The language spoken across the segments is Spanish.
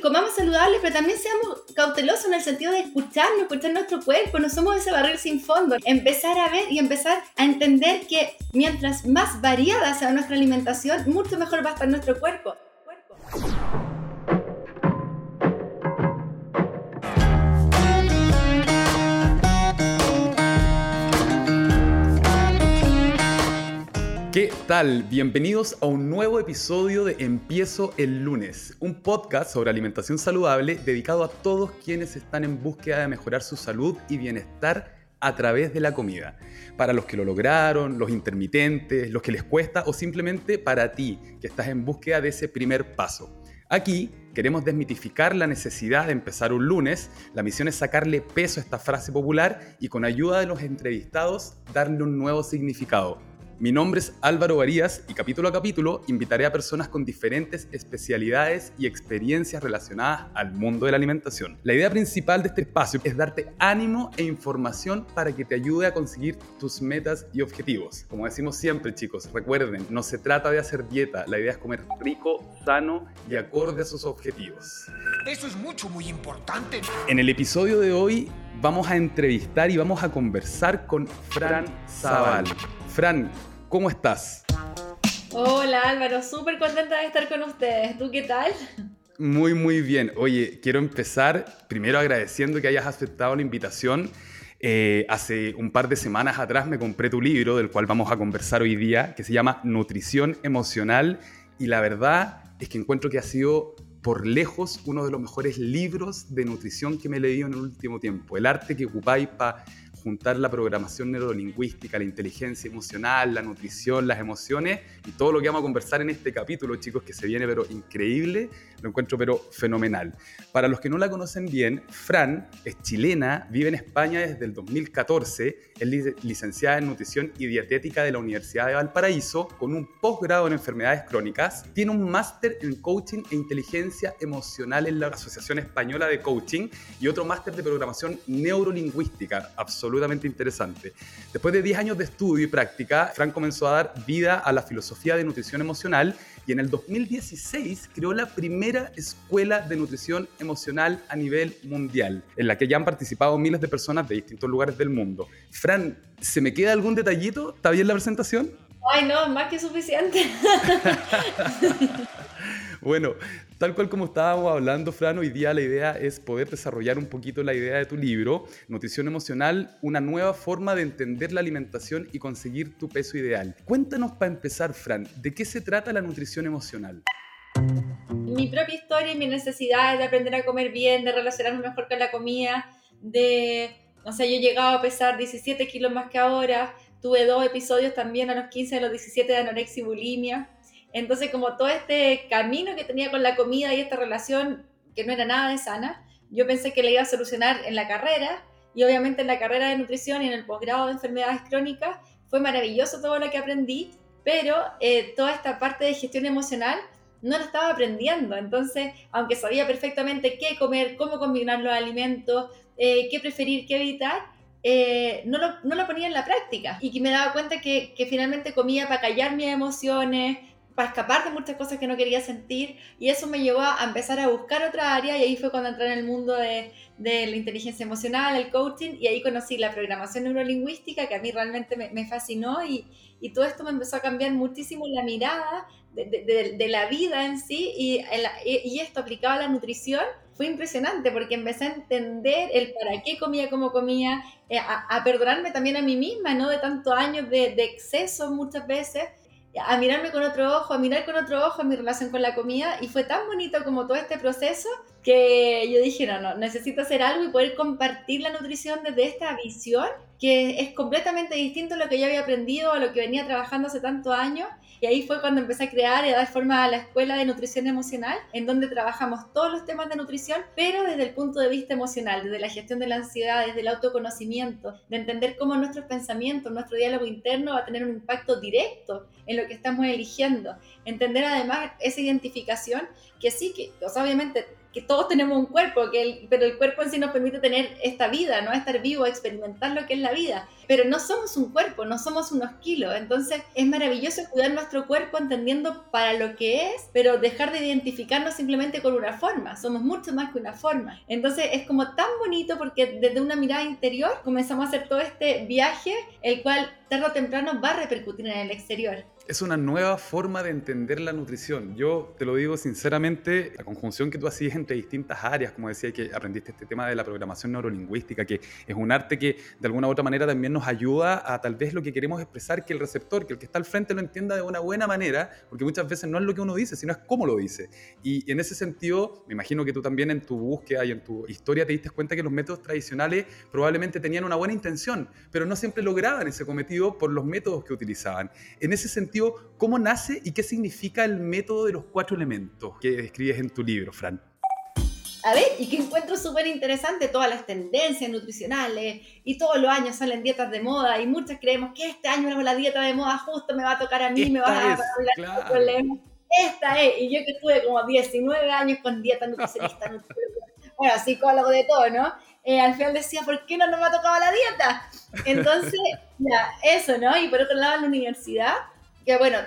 comamos saludable, pero también seamos cautelosos en el sentido de escucharnos, escuchar nuestro cuerpo, no somos ese barril sin fondo. Empezar a ver y empezar a entender que mientras más variada sea nuestra alimentación, mucho mejor va a estar nuestro cuerpo. ¿Qué tal? Bienvenidos a un nuevo episodio de Empiezo el lunes, un podcast sobre alimentación saludable dedicado a todos quienes están en búsqueda de mejorar su salud y bienestar a través de la comida. Para los que lo lograron, los intermitentes, los que les cuesta o simplemente para ti que estás en búsqueda de ese primer paso. Aquí queremos desmitificar la necesidad de empezar un lunes. La misión es sacarle peso a esta frase popular y con ayuda de los entrevistados darle un nuevo significado mi nombre es Álvaro Varías y capítulo a capítulo invitaré a personas con diferentes especialidades y experiencias relacionadas al mundo de la alimentación. La idea principal de este espacio es darte ánimo e información para que te ayude a conseguir tus metas y objetivos. Como decimos siempre chicos, recuerden, no se trata de hacer dieta, la idea es comer rico, sano y acorde a sus objetivos. Eso es mucho, muy importante. En el episodio de hoy vamos a entrevistar y vamos a conversar con Fran Zaval. Fran, ¿Cómo estás? Hola Álvaro, súper contenta de estar con ustedes. ¿Tú qué tal? Muy, muy bien. Oye, quiero empezar primero agradeciendo que hayas aceptado la invitación. Eh, hace un par de semanas atrás me compré tu libro, del cual vamos a conversar hoy día, que se llama Nutrición Emocional. Y la verdad es que encuentro que ha sido por lejos uno de los mejores libros de nutrición que me he leído en el último tiempo. El arte que ocupáis para juntar la programación neurolingüística, la inteligencia emocional, la nutrición, las emociones y todo lo que vamos a conversar en este capítulo, chicos, que se viene pero increíble, lo encuentro pero fenomenal. Para los que no la conocen bien, Fran es chilena, vive en España desde el 2014, es licenciada en nutrición y dietética de la Universidad de Valparaíso, con un posgrado en enfermedades crónicas, tiene un máster en coaching e inteligencia emocional en la Asociación Española de Coaching y otro máster de programación neurolingüística, absolutamente absolutamente interesante. Después de 10 años de estudio y práctica, Frank comenzó a dar vida a la filosofía de nutrición emocional y en el 2016 creó la primera escuela de nutrición emocional a nivel mundial, en la que ya han participado miles de personas de distintos lugares del mundo. Fran, ¿se me queda algún detallito? ¿Está bien la presentación? Ay, no, más que suficiente. bueno, Tal cual como estábamos hablando, Fran, hoy día la idea es poder desarrollar un poquito la idea de tu libro, Nutrición Emocional, una nueva forma de entender la alimentación y conseguir tu peso ideal. Cuéntanos para empezar, Fran, ¿de qué se trata la nutrición emocional? Mi propia historia y mi necesidad de aprender a comer bien, de relacionarme mejor con la comida, de, no sé, yo he llegado a pesar 17 kilos más que ahora, tuve dos episodios también a los 15 a los 17 de anorexia y bulimia entonces, como todo este camino que tenía con la comida y esta relación que no era nada de sana, yo pensé que la iba a solucionar en la carrera y obviamente en la carrera de nutrición y en el posgrado de enfermedades crónicas fue maravilloso todo lo que aprendí, pero eh, toda esta parte de gestión emocional no la estaba aprendiendo. Entonces, aunque sabía perfectamente qué comer, cómo combinar los alimentos, eh, qué preferir, qué evitar, eh, no, lo, no, lo, ponía en la práctica. Y que me daba cuenta que, que finalmente comía para callar mis emociones, para escapar de muchas cosas que no quería sentir y eso me llevó a empezar a buscar otra área y ahí fue cuando entré en el mundo de, de la inteligencia emocional, el coaching y ahí conocí la programación neurolingüística que a mí realmente me, me fascinó y, y, todo esto me empezó a cambiar muchísimo la mirada de, de, de la vida en sí y, y esto aplicado a la nutrición fue impresionante porque empecé a entender el para qué comía como comía, eh, a, a, perdonarme también a mí misma, ¿no? De tantos años de, de exceso muchas veces a mirarme con otro ojo, a mirar con otro ojo mi relación con la comida y fue tan bonito como todo este proceso que yo dije, no, no, necesito hacer algo y poder compartir la nutrición desde esta visión que es completamente distinto a lo que yo había aprendido, a lo que venía trabajando hace tantos años. Y ahí fue cuando empecé a crear y a dar forma a la Escuela de Nutrición Emocional, en donde trabajamos todos los temas de nutrición, pero desde el punto de vista emocional, desde la gestión de la ansiedad, desde el autoconocimiento, de entender cómo nuestros pensamientos, nuestro diálogo interno va a tener un impacto directo en lo que estamos eligiendo. entender además esa identificación, que sí, que obviamente que todos tenemos un cuerpo, que pero el cuerpo en sí nos permite tener esta vida, ¿no? Estar vivo, experimentar lo que es la vida. Pero no somos un cuerpo, no somos unos kilos. Entonces es maravilloso cuidar nuestro cuerpo entendiendo para lo que es, pero dejar de identificarnos simplemente con una forma. Somos mucho más que una forma. Entonces es como tan bonito porque desde una mirada interior comenzamos a hacer todo este viaje, el cual tarde o temprano va a repercutir en el exterior es una nueva forma de entender la nutrición. Yo te lo digo sinceramente, la conjunción que tú hacías entre distintas áreas, como decía que aprendiste este tema de la programación neurolingüística, que es un arte que de alguna u otra manera también nos ayuda a tal vez lo que queremos expresar, que el receptor, que el que está al frente lo entienda de una buena manera, porque muchas veces no es lo que uno dice, sino es cómo lo dice. Y en ese sentido, me imagino que tú también en tu búsqueda y en tu historia te diste cuenta que los métodos tradicionales probablemente tenían una buena intención, pero no siempre lograban ese cometido por los métodos que utilizaban. En ese sentido, ¿cómo nace y qué significa el método de los cuatro elementos que describes en tu libro, Fran? A ver, y que encuentro súper interesante todas las tendencias nutricionales y todos los años salen dietas de moda y muchas creemos que este año la dieta de moda justo me va a tocar a mí, me va a hablar claro. problema. Esta es, y yo que estuve como 19 años con dieta nutricionista, bueno, psicólogo de todo, ¿no? Eh, al final decía, ¿por qué no, no me ha tocado la dieta? Entonces, ya, eso, ¿no? Y por otro lado, en la universidad, que bueno,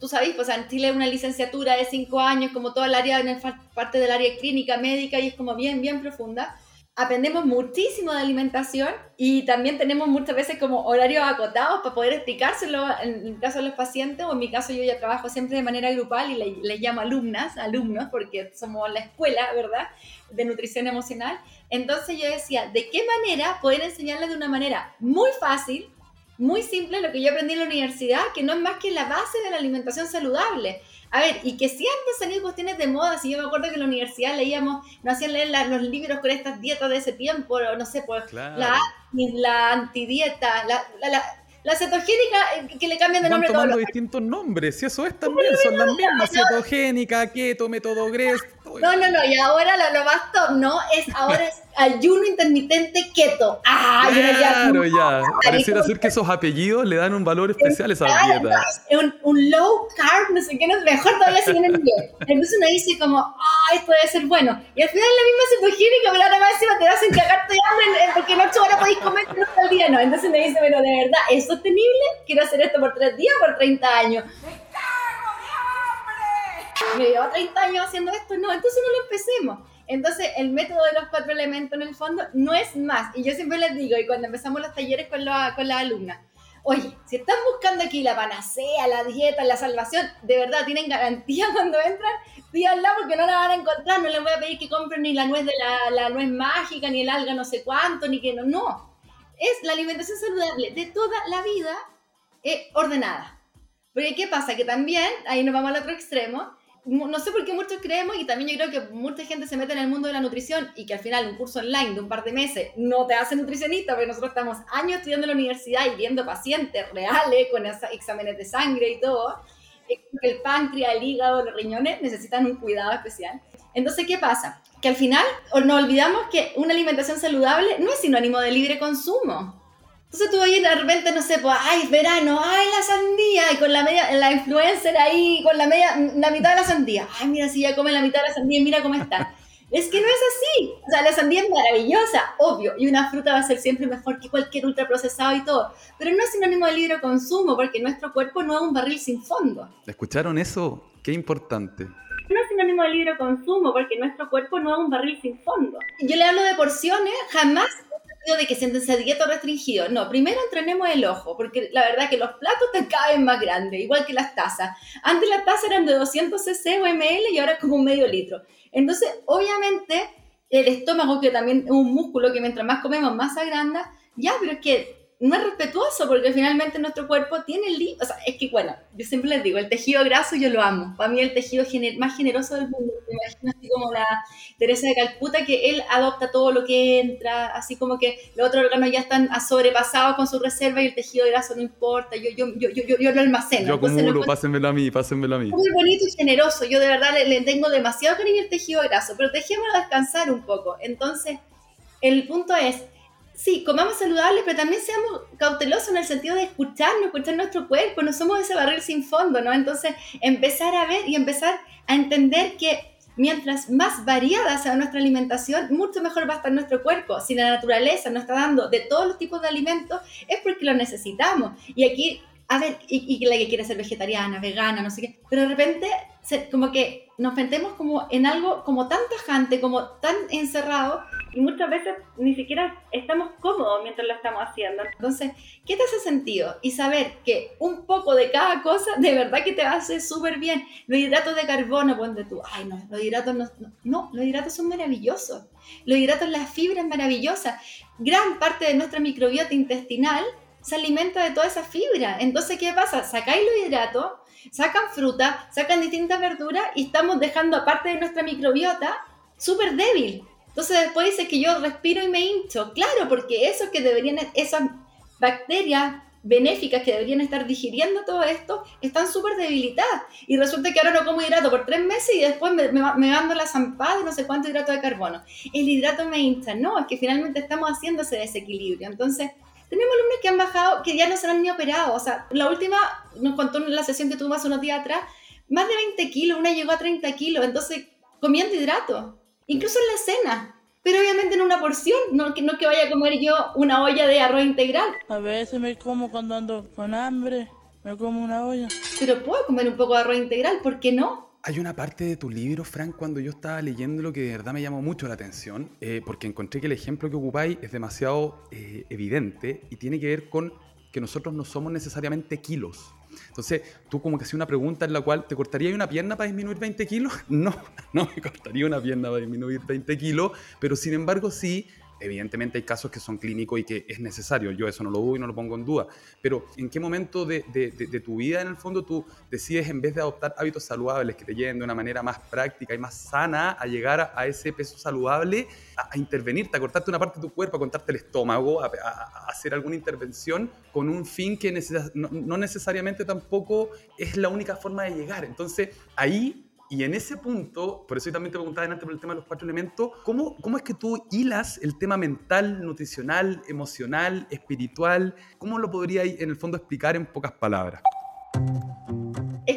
tú, sabes, pues en Chile una licenciatura de cinco años, como toda el área, en parte del área clínica, médica, y es como bien, bien profunda. Aprendemos muchísimo de alimentación y también tenemos muchas veces como horarios acotados para poder explicárselo en el caso de los pacientes, o en mi caso yo ya trabajo siempre de manera grupal y les le llamo alumnas, alumnos, porque somos la escuela, ¿verdad?, de nutrición emocional. Entonces yo decía, ¿de qué manera poder enseñarles de una manera muy fácil, muy simple lo que yo aprendí en la universidad, que no es más que la base de la alimentación saludable. A ver, y que siempre salían cuestiones de moda, si yo me acuerdo que en la universidad leíamos, nos hacían leer los libros con estas dietas de ese tiempo, no sé, pues la, la antidieta, la, la, la cetogénica, eh, que le cambian de nombre Van tomando distintos nombres, si eso es también, son las mismas, cetogénica, keto, método GRES. No, no, no, y ahora lo, más top, ¿no? Es ahora es ayuno intermitente keto. Ah, claro, ya. Pareciera ser que esos apellidos le dan un valor especial a esa dieta. Un, un, low carb, no sé qué, no, mejor todavía siguen en inglés. Entonces uno dice como, ah, esto debe ser bueno. Y al final la misma cetogénica, pero ahora más encima te hacen cagarte de hambre porque en ocho horas podéis comer no al día, no. Entonces me dice, pero de verdad, ¿es sostenible? Quiero hacer esto por tres días o por 30 años me llevo 30 años haciendo esto, no, entonces no lo empecemos. Entonces, el método de los cuatro elementos en el fondo no es más. Y yo siempre les digo, y cuando empezamos los talleres con, la, con las alumnas, oye, si están buscando aquí la panacea, la dieta, la salvación, de verdad tienen garantía cuando entran, díganla porque no la van a encontrar. No les voy a pedir que compren ni la nuez de la, la nuez mágica, ni el alga no sé cuánto, ni que no. No. Es la alimentación saludable de toda la vida eh, ordenada. Porque ¿qué pasa? Que también, ahí nos vamos al otro extremo, no sé por qué muchos creemos y también yo creo que mucha gente se mete en el mundo de la nutrición y que al final un curso online de un par de meses no te hace nutricionista, porque nosotros estamos años estudiando en la universidad y viendo pacientes reales con exámenes de sangre y todo. El páncreas, el hígado, los riñones necesitan un cuidado especial. Entonces, ¿qué pasa? Que al final nos olvidamos que una alimentación saludable no es sinónimo de libre consumo. Entonces tú ahí de repente, no sé, pues, ay, verano, ay, la sandía, y con la media, la influencer ahí, con la media, la mitad de la sandía. Ay, mira, si ya come la mitad de la sandía, mira cómo está. Es que no es así. O sea, la sandía es maravillosa, obvio, y una fruta va a ser siempre mejor que cualquier ultraprocesado y todo. Pero no es sinónimo de libre consumo, porque nuestro cuerpo no es un barril sin fondo. ¿Escucharon eso? Qué importante no es sinónimo de libre consumo, porque nuestro cuerpo no es un barril sin fondo. Yo le hablo de porciones, jamás de que siéntense a dieta restringido. No, primero entrenemos el ojo, porque la verdad que los platos te caben más grandes, igual que las tazas. Antes las tazas eran de 200 cc o ml y ahora es como un medio litro. Entonces, obviamente, el estómago, que también es un músculo que mientras más comemos, más agranda, ya, pero es que no es respetuoso porque finalmente nuestro cuerpo tiene el... O sea, es que, bueno, yo siempre les digo, el tejido graso yo lo amo. Para mí el tejido más generoso del mundo. Me imagino así como la Teresa de Calcuta, que él adopta todo lo que entra, así como que los otros órganos ya están sobrepasados con su reserva y el tejido graso no importa. Yo, yo, yo, yo, yo lo almaceno. Yo acumulo, pásenmelo a mí, pásenmelo a mí. Muy bonito y generoso. Yo de verdad le, le tengo demasiado cariño al tejido graso, pero dejémoslo descansar un poco. Entonces, el punto es sí, comamos saludable, pero también seamos cautelosos en el sentido de escucharnos, escuchar nuestro cuerpo, no somos ese barril sin fondo, ¿no? Entonces, empezar a ver y empezar a entender que mientras más variada sea nuestra alimentación, mucho mejor va a estar nuestro cuerpo. Si la naturaleza nos está dando de todos los tipos de alimentos, es porque lo necesitamos. Y aquí, a ver, y, la que quiere ser vegetariana, vegana, no sé qué, pero de repente como que nos metemos como en algo como tan tajante, como tan encerrado, y muchas veces ni siquiera estamos cómodos mientras lo estamos haciendo. Entonces, ¿qué te hace sentido? Y saber que un poco de cada cosa de verdad que te hace súper bien. Los hidratos de carbono, ponte tú, ay no, los hidratos no, no, los hidratos son maravillosos. Los hidratos, la fibra es maravillosa. Gran parte de nuestra microbiota intestinal se alimenta de toda esa fibra. Entonces, ¿qué pasa? Sacáis los hidratos sacan fruta, sacan distintas verduras y estamos dejando aparte de nuestra microbiota súper débil. Entonces después dice que yo respiro y me hincho. Claro, porque eso que deberían, esas bacterias benéficas que deberían estar digiriendo todo esto, están súper debilitadas. Y resulta que ahora no como hidrato por tres meses y después me, mando la zampada de no sé cuánto hidrato de carbono. El hidrato me hincha. No, es que finalmente estamos haciendo ese desequilibrio. Entonces, tenemos alumnos que han bajado, que ya no se han ni operado. O sea, la última, nos contó en la sesión que tuvimos hace unos días atrás, más de 20 kilos, una llegó a 30 kilos, entonces comiendo hidratos, incluso en la cena. Pero obviamente en una porción, no, no que vaya a comer yo una olla de arroz integral. A veces me como cuando ando con hambre, me como una olla. Pero puedo comer un poco de arroz integral, ¿por qué no? Hay una parte de tu libro, Frank, cuando yo estaba leyendo lo que de verdad me llamó mucho la atención, eh, porque encontré que el ejemplo que ocupáis es demasiado eh, evidente y tiene que ver con que nosotros no somos necesariamente kilos. Entonces, tú como que hacías una pregunta en la cual, ¿te cortaría una pierna para disminuir 20 kilos? No, no me cortaría una pierna para disminuir 20 kilos, pero sin embargo sí Evidentemente hay casos que son clínicos y que es necesario, yo eso no lo dudo y no lo pongo en duda, pero ¿en qué momento de, tu vida en el fondo tú decides en vez de adoptar hábitos saludables que te lleven de una manera más práctica y más sana a llegar a, ese peso saludable, a, intervenirte, a cortarte una parte de tu cuerpo, a cortarte el estómago, a, hacer alguna intervención con un fin que no necesariamente tampoco es la única forma de llegar? Entonces ahí y en ese punto, por eso yo también te preguntaba antes por el tema de los cuatro elementos, ¿cómo, ¿cómo es que tú hilas el tema mental, nutricional, emocional, espiritual? ¿Cómo lo podrías en el fondo explicar en pocas palabras?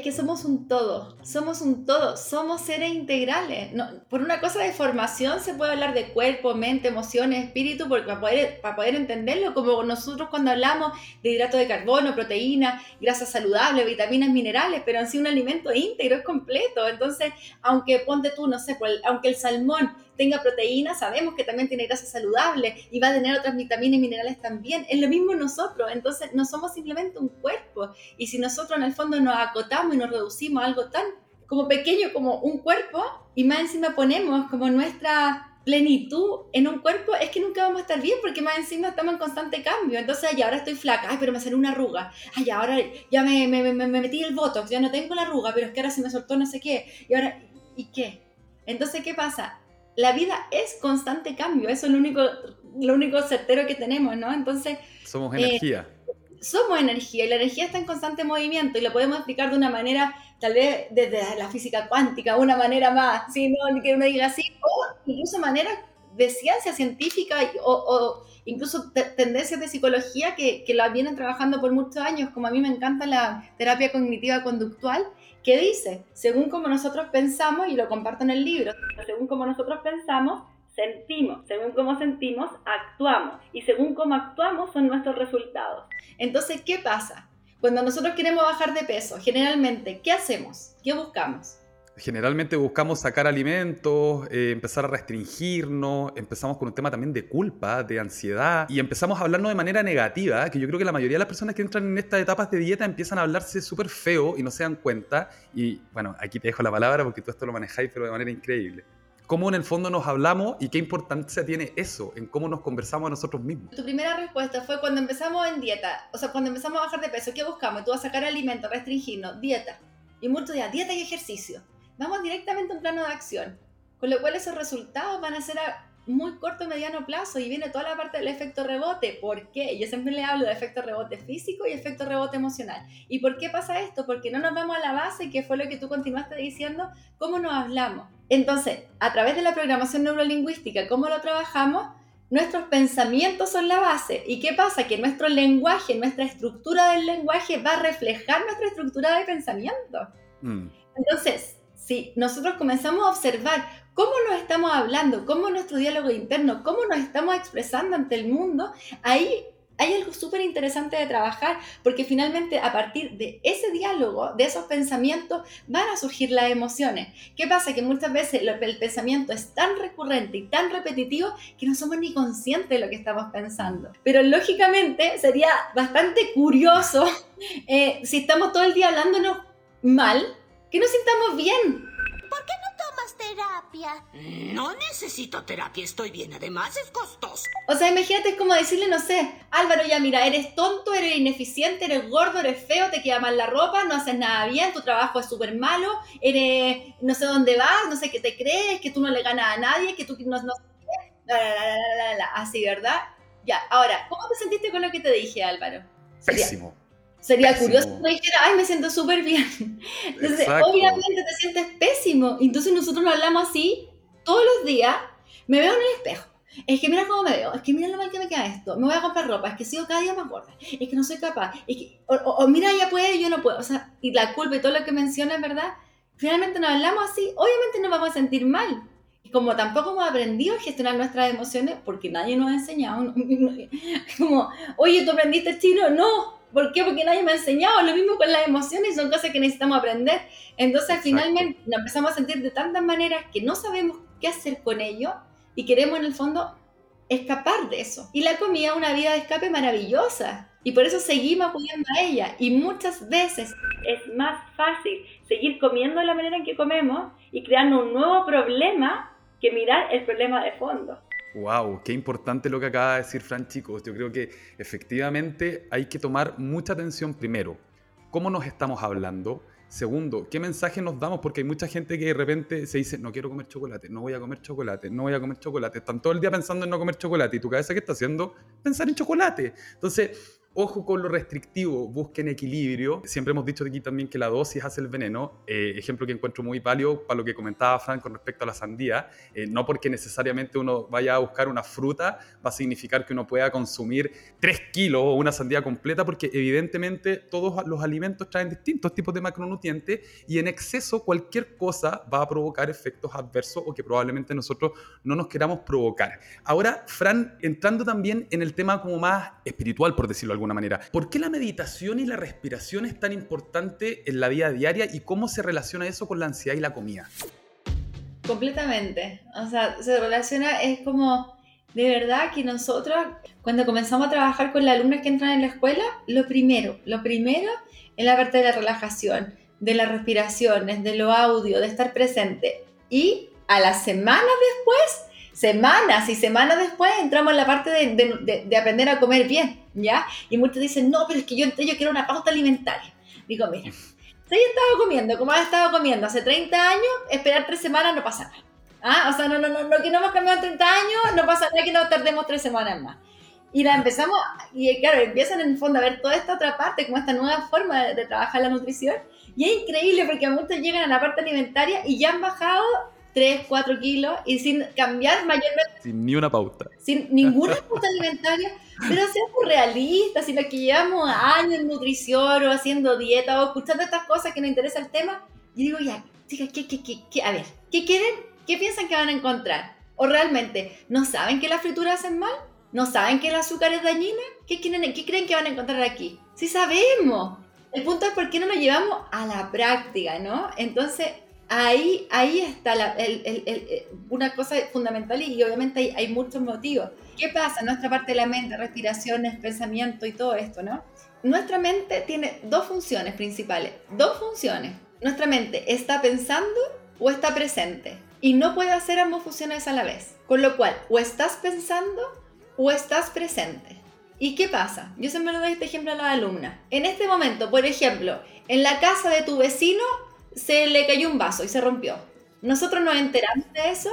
Que somos un todo, somos un todo, somos seres integrales. Por una cosa de formación se puede hablar de cuerpo, mente, emociones, espíritu, porque para poder, para poder entenderlo, como nosotros cuando hablamos de hidrato de carbono, proteína, grasas saludables, vitaminas, minerales, pero en sí un alimento íntegro, es completo. Entonces, aunque ponte tú, no sé, aunque el salmón tenga proteínas, sabemos que también tiene grasa saludable y va a tener otras vitaminas y minerales también. Es lo mismo nosotros, entonces no somos simplemente un cuerpo. Y si nosotros en el fondo nos acotamos y nos reducimos a algo tan como pequeño como un cuerpo y más encima ponemos como nuestra plenitud en un cuerpo, es que nunca vamos a estar bien porque más encima estamos en constante cambio. Entonces, ay, ahora estoy flaca, ay, pero me salió una arruga. Ay, ahora ya me, me, me, me metí el botox, ya no tengo la arruga, pero es que ahora se me soltó no sé qué. Y ahora, ¿y qué? Entonces, ¿qué pasa? la vida es constante cambio, eso es lo único, lo único certero que tenemos, ¿no? Entonces... Somos eh, energía. Somos energía y la energía está en constante movimiento y lo podemos explicar de una manera, tal vez desde la física cuántica, una manera más, si no que uno diga así, o incluso manera de ciencia científica o, incluso tendencias de psicología que, que la vienen trabajando por muchos años, como a mí me encanta la terapia cognitiva conductual, ¿Qué dice, según como nosotros pensamos, y lo comparto en el libro, según como nosotros pensamos, sentimos, según como sentimos, actuamos, y según cómo actuamos son nuestros resultados. Entonces, ¿qué pasa? Cuando nosotros queremos bajar de peso, generalmente, ¿qué hacemos? ¿Qué buscamos? generalmente buscamos sacar alimentos, eh, empezar a restringirnos, empezamos con un tema también de culpa, de ansiedad, y empezamos a hablarnos de manera negativa, que yo creo que la mayoría de las personas que entran en estas etapas de dieta empiezan a hablarse súper feo y no se dan cuenta. Y bueno, aquí te dejo la palabra porque tú esto lo manejáis, pero de manera increíble. ¿Cómo en el fondo nos hablamos y qué importancia tiene eso en cómo nos conversamos a nosotros mismos? Tu primera respuesta fue cuando empezamos en dieta, o sea, cuando empezamos a bajar de peso, ¿qué buscamos? Tú vas a sacar alimentos, restringirnos, dieta. Y mucho ya, dieta y ejercicio vamos directamente a un plano de acción, con lo cual esos resultados van a ser a muy corto y mediano plazo y viene toda la parte del efecto rebote. ¿Por qué? Yo siempre le hablo de efecto rebote físico y efecto rebote emocional. ¿Y por qué pasa esto? Porque no nos vamos a la base, que fue lo que tú continuaste diciendo, cómo nos hablamos. Entonces, a través de la programación neurolingüística, cómo lo trabajamos, nuestros pensamientos son la base. ¿Y qué pasa? Que nuestro lenguaje, nuestra estructura del lenguaje va a reflejar nuestra estructura de pensamiento. Mm. Entonces, si nosotros comenzamos a observar cómo nos estamos hablando, cómo nuestro diálogo interno, cómo nos estamos expresando ante el mundo, ahí hay algo súper interesante de trabajar, porque finalmente a partir de ese diálogo, de esos pensamientos, van a surgir las emociones. ¿Qué pasa? Que muchas veces el pensamiento es tan recurrente y tan repetitivo que no somos ni conscientes de lo que estamos pensando. Pero lógicamente sería bastante curioso eh, si estamos todo el día hablándonos mal, que nos sintamos bien terapia? No necesito terapia, estoy bien. Además, es costoso. O sea, imagínate, es como decirle, no sé, Álvaro, ya mira, eres tonto, eres ineficiente, eres gordo, eres feo, te queda mal la ropa, no haces nada bien, tu trabajo es súper malo, eres, no sé dónde vas, no sé qué te crees, que tú no le ganas a nadie, que tú no, no la, así, ¿verdad? Ya, ahora, ¿cómo te sentiste con lo que te dije, Álvaro? Pésimo. Sería Pésimo. curioso que me dijera, ay, me siento súper bien. Entonces, Exacto. obviamente te sientes pésimo. Entonces nosotros nos hablamos así todos los días. Me veo en el espejo. Es que mira cómo me veo. Es que mira lo mal que me queda esto. Me voy a comprar ropa. Es que sigo cada día más gorda. Es que no soy capaz. Es que, o, o- o mira, ella puede y yo no puedo. O sea, y la culpa y todo lo que mencionas, ¿verdad? Finalmente nos hablamos así. Obviamente nos vamos a sentir mal. Y como tampoco hemos aprendido a gestionar nuestras emociones, porque nadie nos ha enseñado. como, oye, ¿tú aprendiste chino? No. ¿Por qué? Porque nadie me ha enseñado. Lo mismo con las emociones, son cosas que necesitamos aprender. Entonces, finalmente, nos empezamos a sentir de tantas maneras que no sabemos qué hacer con ello y queremos, en el fondo, escapar de eso. Y la comida es una vía de escape maravillosa. Y por eso seguimos acudiendo a ella. Y muchas veces es más fácil seguir comiendo de la manera en que comemos y creando un nuevo problema que mirar el problema de fondo. Wow, qué importante lo que acaba de decir Fran, chicos. Yo creo que efectivamente hay que tomar mucha atención primero. ¿Cómo nos estamos hablando? Segundo, ¿qué mensaje nos damos? Porque hay mucha gente que de repente se dice, no quiero comer chocolate, no voy a comer chocolate, no voy a comer chocolate. Están todo el día pensando en no comer chocolate y tu cabeza, ¿qué está haciendo? Pensar en chocolate. Entonces, ojo con lo restrictivo, busquen equilibrio. Siempre hemos dicho aquí también que la dosis hace el veneno. Eh, ejemplo que encuentro muy válido para lo que comentaba Fran con respecto a la sandía. Eh, no porque necesariamente uno vaya a buscar una fruta va a significar que uno pueda consumir 3 kilos o una sandía completa, porque evidentemente todos los alimentos traen distintos tipos de macronutrientes y en exceso cualquier cosa va a provocar efectos adversos o que probablemente nosotros no nos queramos provocar. Ahora, Fran, entrando también en el tema como más espiritual, por decirlo de manera, ¿por qué la meditación y la respiración es tan importante en la vida diaria y cómo se relaciona eso con la ansiedad y la comida? Completamente. O sea, se relaciona, es como de verdad que nosotros, cuando comenzamos a trabajar con las alumnas que entran en la escuela, lo primero, lo primero es la parte de la relajación, de las respiraciones, de lo audio, de estar presente. Y a las semanas después, semanas y semanas después, entramos en la parte de, de- de- de aprender a comer bien, ¿ya? Y muchos dicen, no, pero es que yo, yo quiero una pauta alimentaria. Digo, mira, si he estado comiendo como has estado comiendo hace 30 años, esperar tres semanas no pasa nada. ¿Ah? O sea, no, no, no, no, que no hemos cambiado en 30 años, no pasa nada que nos tardemos tres semanas más. Y la empezamos, y claro, empiezan en el fondo a ver toda esta otra parte, como esta nueva forma de, de trabajar la nutrición. Y es increíble porque muchos llegan a la parte alimentaria y ya han bajado 3, 4 kilos y sin cambiar mayormente Sin ni una pauta. sin ninguna pauta alimentaria, pero seamos realistas, si los que llevamos años en nutrición o haciendo dieta o escuchando estas cosas que nos interesa el tema, yo digo, ya, chicas, ¿qué, qué, qué, qué? a ver, ¿qué quieren? ¿Qué piensan que van a encontrar? ¿O realmente no saben que las frituras hacen mal? ¿No saben que el azúcar es dañina? ¿Qué, quieren, ¿Qué creen que van a encontrar aquí? Sí sabemos. El punto es por qué no lo llevamos a la práctica, ¿no? Entonces, ahí, ahí está la- el- el- el- eh, una cosa fundamental y, obviamente hay, hay muchos motivos. ¿Qué pasa nuestra parte de la mente, respiraciones, pensamiento y todo esto, no? Nuestra mente tiene dos funciones principales, dos funciones. Nuestra mente está pensando o está presente y no puede hacer ambas funciones a la vez. Con lo cual, o estás pensando o estás presente. ¿Y qué pasa? Yo siempre le doy este ejemplo a las alumnas. En este momento, por ejemplo, en la casa de tu vecino se le cayó un vaso y se rompió. ¿Nosotros nos enteramos de eso?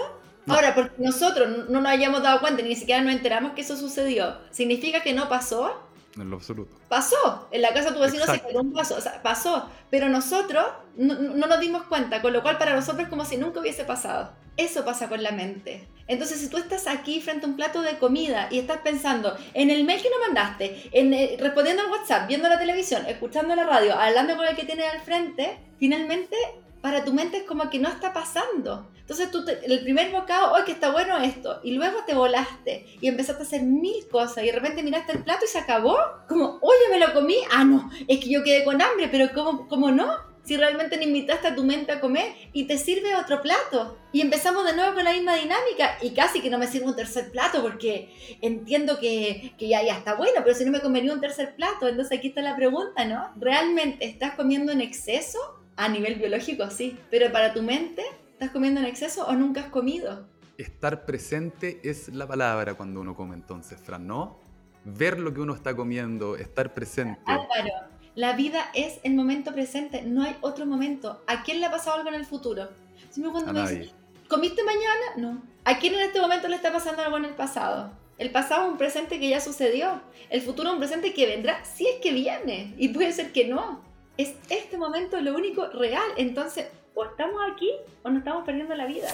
No. Ahora, porque nosotros no nos hayamos dado cuenta, ni siquiera nos enteramos que eso sucedió, ¿significa que no pasó? En lo absoluto. Pasó. En la casa de tu vecino Exacto. se cayó un vaso, o sea, pasó. Pero nosotros no, no nos dimos cuenta, con lo cual para nosotros es como si nunca hubiese pasado. Eso pasa con la mente. Entonces, si tú estás aquí frente a un plato de comida y estás pensando en el mail que no mandaste, en, eh, respondiendo al WhatsApp, viendo la televisión, escuchando la radio, hablando con el que tienes al frente, finalmente para tu mente es como que no está pasando. Entonces tú el primer bocado, ¡ay, que está bueno esto! Y luego te volaste y empezaste a hacer mil cosas y de repente miraste el plato y se acabó. Como, oye, me lo comí. Ah, no, es que yo quedé con hambre, pero ¿cómo, cómo no? si realmente le invitaste a tu mente a comer y te sirve otro plato. Y empezamos de nuevo con la misma dinámica y casi que no me sirve un tercer plato porque entiendo que, que ya, ya está bueno, pero si no me comería un tercer plato, entonces aquí está la pregunta, ¿no? ¿Realmente estás comiendo en exceso? A nivel biológico, sí, pero para tu mente, ¿estás comiendo en exceso o nunca has comido? Estar presente es la palabra cuando uno come entonces, Fran, ¿no? Ver lo que uno está comiendo, estar presente. Álvaro, la vida es el momento presente, no hay otro momento. ¿A quién le ha pasado algo en el futuro? Si me cuando me dicen, ¿comiste mañana? No. ¿A quién en este momento le está pasando algo en el pasado? El pasado es un presente que ya sucedió. El futuro es un presente que vendrá si es que viene. Y puede ser que no. Es este momento lo único real. Entonces, o estamos aquí o nos estamos perdiendo la vida.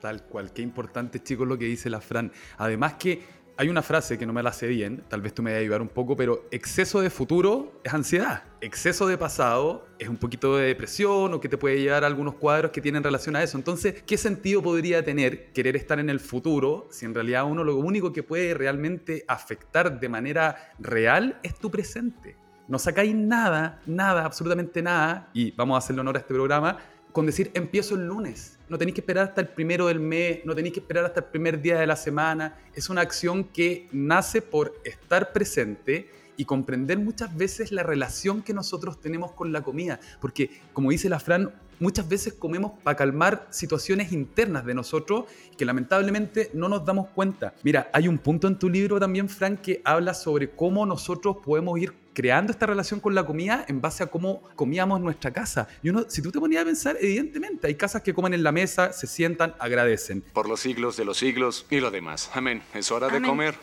Tal cual. Qué importante, chicos, lo que dice la Fran. Además que hay una frase que no me la sé bien, tal vez tú me vayas a ayudar un poco, pero exceso de futuro es ansiedad. Exceso de pasado es un poquito de depresión o que te puede llevar a algunos cuadros que tienen relación a eso. Entonces, ¿qué sentido podría tener querer estar en el futuro si en realidad uno lo único que puede realmente afectar de manera real es tu presente? No sacáis nada, nada, absolutamente nada, y vamos a hacerle honor a este programa, con decir empiezo el lunes. No tenéis que esperar hasta el primero del mes, no tenéis que esperar hasta el primer día de la semana. Es una acción que nace por estar presente y comprender muchas veces la relación que nosotros tenemos con la comida. Porque, como dice la Fran, muchas veces comemos para calmar situaciones internas de nosotros que lamentablemente no nos damos cuenta. Mira, hay un punto en tu libro también, Fran, que habla sobre cómo nosotros podemos ir creando esta relación con la comida en base a cómo comíamos nuestra casa. Y uno, si tú te ponías a pensar, evidentemente hay casas que comen en la mesa, se sientan, agradecen. Por los siglos de los siglos y lo demás. Amén. Es hora de comer.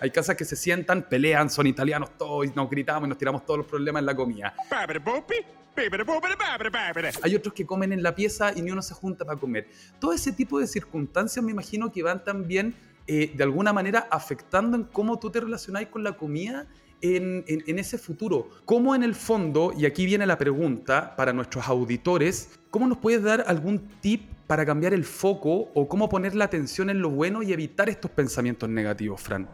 Hay casas que se sientan, pelean, son italianos todos, y nos gritamos y nos tiramos todos los problemas en la comida. Hay otros que comen en la pieza y ni uno se junta para comer. Todo ese tipo de circunstancias me imagino que van también eh, de alguna manera afectando en cómo tú te relacionáis con la comida en, en, ese futuro. ¿Cómo en el fondo, y aquí viene la pregunta para nuestros auditores, ¿cómo nos puedes dar algún tip para cambiar el foco o cómo poner la atención en lo bueno y evitar estos pensamientos negativos, Fran?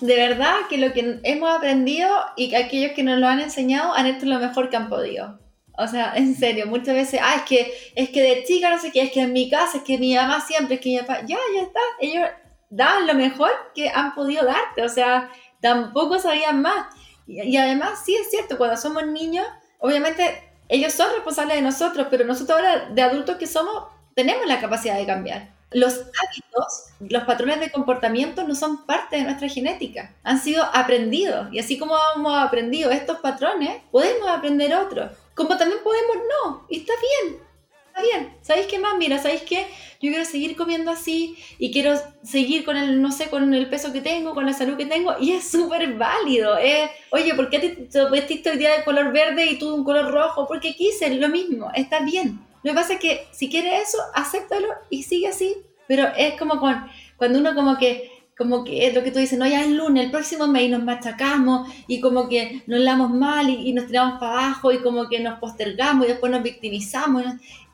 de verdad que lo que hemos aprendido y que aquellos que nos lo han enseñado han hecho lo mejor que han podido. O sea, en serio, muchas veces, ah, es que, es que de chica no sé qué, es que en mi casa, es que mi mamá siempre, es que mi papá, ya, ya está, ellos dan lo mejor que han podido darte, o sea, tampoco sabían más. Y, y además, sí es cierto, cuando somos niños, obviamente ellos son responsables de nosotros, pero nosotros ahora de adultos que somos, tenemos la capacidad de cambiar. Los hábitos, los patrones de comportamiento no son parte de nuestra genética, han sido aprendidos. Y así como hemos aprendido estos patrones, podemos aprender otros. Como también podemos no, y está bien, está bien. ¿Sabéis qué más? Mira, ¿sabéis qué? Yo quiero seguir comiendo así y quiero seguir con el, no sé, con el peso que tengo, con la salud que tengo, y es súper válido. Eh, oye, ¿por qué te vestiste hoy día de color verde y tú un color rojo? Porque quise lo mismo, está bien. Lo que pasa es que si quieres eso, acéptalo y sigue así. Pero es como con, cuando uno como que, como que es lo que tú dices, no, ya el lunes, el próximo mes nos machacamos y como que nos lamos mal y, nos tiramos para abajo y como que nos postergamos y después nos victimizamos.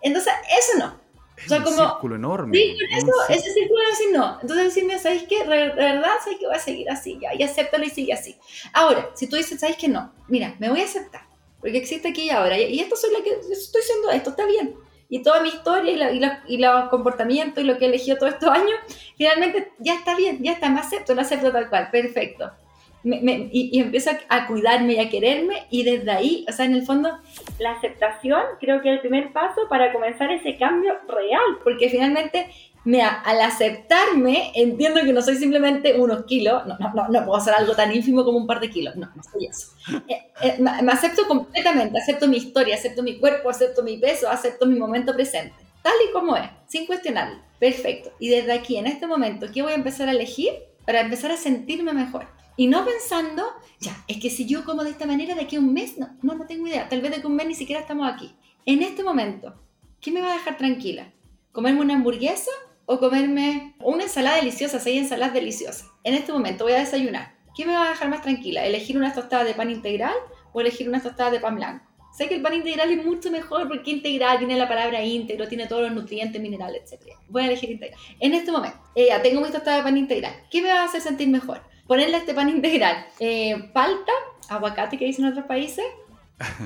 Entonces, eso no. Es un círculo enorme. Sí, eso, ese círculo así no. Entonces decirme, ¿sabéis qué? De verdad, ¿sabéis que voy a seguir así? Ya, y acéptalo y sigue así. Ahora, si tú dices, ¿sabéis que no? Mira, me voy a aceptar porque existe aquí y ahora, y esto soy la que estoy siendo esto, está bien. Y toda mi historia y, la, y, los comportamientos y lo que he elegido todos estos años, finalmente ya está bien, ya está, me acepto, lo acepto tal cual, perfecto. Y, y, empiezo a, cuidarme y a quererme y desde ahí, o sea, en el fondo, la aceptación creo que es el primer paso para comenzar ese cambio real, porque finalmente Mira, al aceptarme, entiendo que no soy simplemente unos kilos, no, no, no, puedo hacer algo tan ínfimo como un par de kilos, no, no soy eso. Eh, eh, me acepto completamente, acepto mi historia, acepto mi cuerpo, acepto mi peso, acepto mi momento presente, tal y como es, sin cuestionarlo. Perfecto. Y desde aquí, en este momento, ¿qué voy a empezar a elegir para empezar a sentirme mejor? Y no pensando, ya, es que si yo como de esta manera de aquí a un mes, no, no, no tengo idea, tal vez de que un mes ni siquiera estamos aquí. En este momento, ¿qué me va a dejar tranquila? ¿Comerme una hamburguesa o comerme una ensalada deliciosa? Hay ensaladas deliciosas. En este momento voy a desayunar. ¿Qué me va a dejar más tranquila? ¿Elegir unas tostadas de pan integral o elegir unas tostadas de pan blanco? Sé que el pan integral es mucho mejor porque integral tiene la palabra íntegro, tiene todos los nutrientes, minerales, etc. Voy a elegir integral. En este momento, eh, ya tengo mis tostadas de pan integral. ¿Qué me va a hacer sentir mejor? Ponerle este pan integral eh, palta, aguacate que dicen en otros países,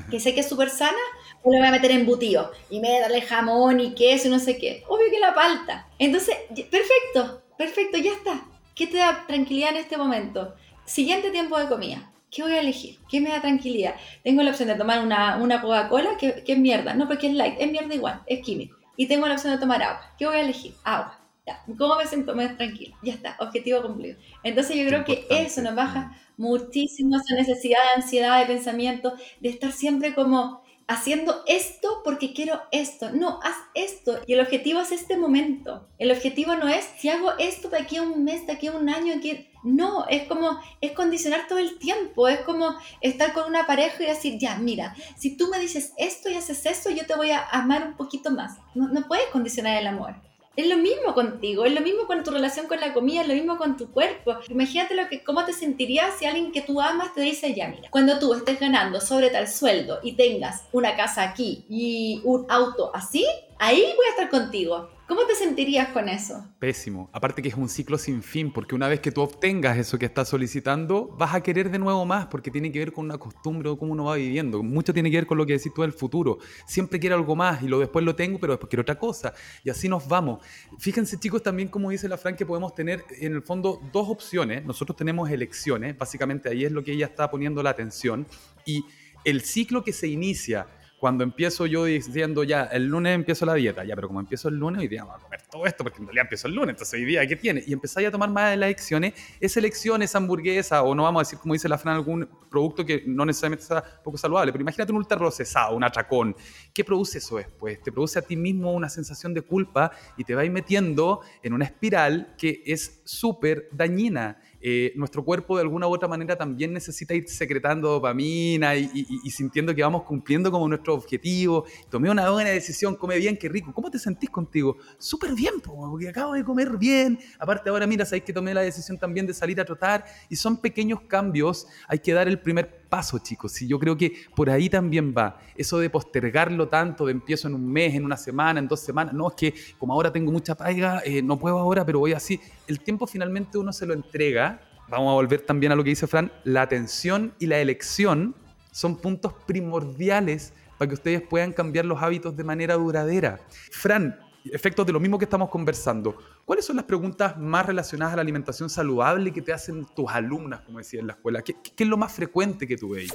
que sé que es súper sana, o le voy a meter embutido y me voy a darle jamón y queso y no sé qué. Obvio que la palta. Entonces, perfecto, perfecto, ya está. ¿Qué te da tranquilidad en este momento? Siguiente tiempo de comida. ¿Qué voy a elegir? ¿Qué me da tranquilidad? Tengo la opción de tomar una, una Coca-Cola, que, es mierda, no porque es light, es mierda igual, es químico. Y tengo la opción de tomar agua. ¿Qué voy a elegir? Agua. Ya. ¿Cómo me siento más tranquila? Ya está, objetivo cumplido. Entonces yo creo que eso nos baja muchísimo esa necesidad de ansiedad, de pensamiento, de estar siempre como haciendo esto porque quiero esto. No, haz esto. Y el objetivo es este momento. El objetivo no es si hago esto de aquí a un mes, de aquí a un año, que no, es como, es condicionar todo el tiempo, es como estar con una pareja y decir, ya, mira, si tú me dices esto y haces esto, yo te voy a amar un poquito más. No, no puedes condicionar el amor. Es lo mismo contigo, es lo mismo con tu relación con la comida, es lo mismo con tu cuerpo. Imagínate lo que, cómo te sentirías si alguien que tú amas te dice, ya mira, cuando tú estés ganando sobre tal sueldo y tengas una casa aquí y un auto así, ahí voy a estar contigo. ¿Cómo te sentirías con eso? Pésimo. Aparte que es un ciclo sin fin, porque una vez que tú obtengas eso que estás solicitando, vas a querer de nuevo más, porque tiene que ver con una costumbre o cómo uno va viviendo. Mucho tiene que ver con lo que decís tú del futuro. Siempre quiero algo más y lo después lo tengo, pero después quiero otra cosa. Y así nos vamos. Fíjense chicos también como dice la Fran que podemos tener en el fondo dos opciones. Nosotros tenemos elecciones, básicamente ahí es lo que ella está poniendo la atención. Y el ciclo que se inicia cuando empiezo yo diciendo ya, el lunes empiezo la dieta, ya, pero como empiezo el lunes, hoy día vamos a comer todo esto, porque en realidad empiezo el lunes, entonces hoy día, ¿qué tiene? Y empezáis a tomar más de las elecciones, esa elección, esa hamburguesa, o no vamos a decir, como dice la Fran, algún producto que no necesariamente sea poco saludable, pero imagínate un ultra procesado, un atracón. ¿Qué produce eso después? Te produce a ti mismo una sensación de culpa y te vais metiendo en una espiral que es súper dañina eh, nuestro cuerpo de alguna u otra manera también necesita ir secretando dopamina y, sintiendo que vamos cumpliendo como nuestro objetivo. Tomé una buena decisión, come bien, qué rico. ¿Cómo te sentís contigo? Súper bien, porque acabo de comer bien. Aparte ahora, mira, sabéis que tomé la decisión también de salir a trotar y son pequeños cambios. Hay que dar el primer paso, chicos. Y yo creo que por ahí también va. Eso de postergarlo tanto, de empiezo en un mes, en una semana, en dos semanas. No, es que como ahora tengo mucha paiga, eh, no puedo ahora, pero voy así. El tiempo finalmente uno se lo entrega. Vamos a volver también a lo que dice Fran. La atención y la elección son puntos primordiales para que ustedes puedan cambiar los hábitos de manera duradera. Fran, efectos de lo mismo que estamos conversando. ¿Cuáles son las preguntas más relacionadas a la alimentación saludable que te hacen tus alumnas, como decía en la escuela? ¿Qué, es lo más frecuente que tú veis?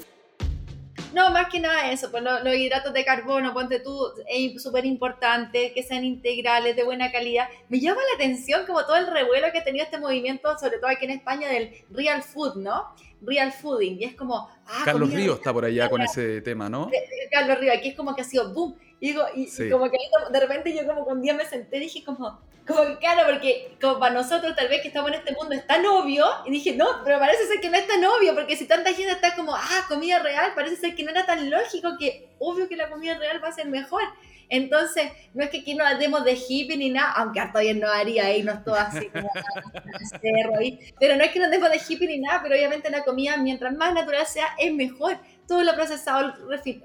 No, más que nada eso, pues los, hidratos de carbono, ponte tú, es súper importante, que sean integrales, de buena calidad. Me llama la atención como todo el revuelo que ha tenido este movimiento, sobre todo aquí en España, del real food, ¿no? Real fooding, y es como... Ah, Carlos Ríos está por allá con ese tema, ¿no? Carlos Ríos, aquí es como que ha sido boom, y, digo, y, como que de repente yo como con un día me senté y dije como, como claro, porque como para nosotros tal vez que estamos en este mundo es tan obvio, y dije, no, pero parece ser que no es tan obvio, porque si tanta gente está como, ah, comida real, parece ser que no era tan lógico que obvio que la comida real va a ser mejor. Entonces, no es que aquí nos demos de hippie ni nada, aunque harto bien no haría irnos todos así como cerro pero no es que nos demos de hippie ni nada, pero obviamente la comida, mientras más natural sea, es mejor. Todo lo procesado,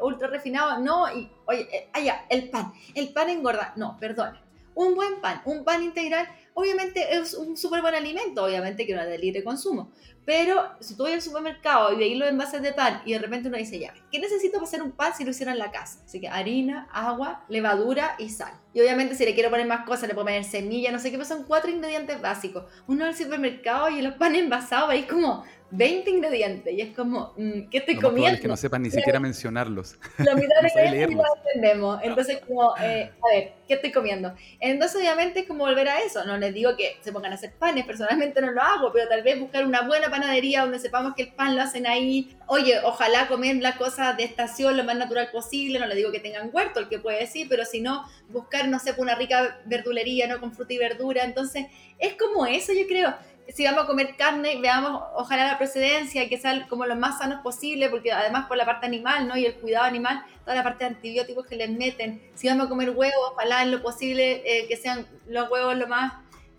ultra refinado, no, y oye, eh, allá, el pan, el pan engorda, no, perdón, un buen pan, un pan integral, obviamente es un súper buen alimento, obviamente que no es de libre consumo, pero si tú vas al supermercado y veis los envases de pan y de repente uno dice, ya, ¿qué necesito para hacer un pan si lo hiciera en la casa? Así que harina, agua, levadura y sal. Y obviamente si le quiero poner más cosas, le puedo poner semilla, no sé qué, pero son cuatro ingredientes básicos. Uno al supermercado y los panes envasados veis como 20 ingredientes y es como, mm, ¿qué estoy comiendo? Es que no sepan ni siquiera mencionarlos. La mitad de no lo entendemos. Entonces, como, eh, a ver, ¿qué estoy comiendo? Entonces, obviamente, es como volver a eso. No les digo que se pongan a hacer panes, personalmente no lo hago, pero tal vez buscar una buena panadería donde sepamos que el pan lo hacen ahí. Oye, ojalá comer la cosa de estación lo más natural posible. No les digo que tengan huerto, el que puede decir, pero si no, buscar, no sé, una rica verdulería, ¿no? Con fruta y verdura. Entonces, es como eso, yo creo. Si vamos a comer carne, veamos ojalá la procedencia, que sea como lo más sanos posible, porque además por la parte animal, ¿no? Y el cuidado animal, toda la parte de antibióticos que les meten. Si vamos a comer huevos, ojalá en lo posible eh, que sean los huevos lo más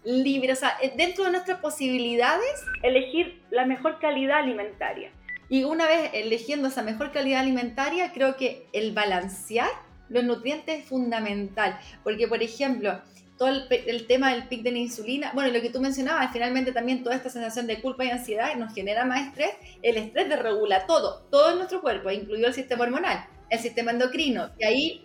libres, o sea, eh, dentro de nuestras posibilidades, elegir la mejor calidad alimentaria. Y una vez eligiendo esa mejor calidad alimentaria, creo que el balancear los nutrientes es fundamental, porque por ejemplo, todo el, tema del pic de la insulina, bueno, lo que tú mencionabas, finalmente también toda esta sensación de culpa y ansiedad nos genera más estrés, el estrés desregula todo, todo en nuestro cuerpo, incluido el sistema hormonal, el sistema endocrino, y ahí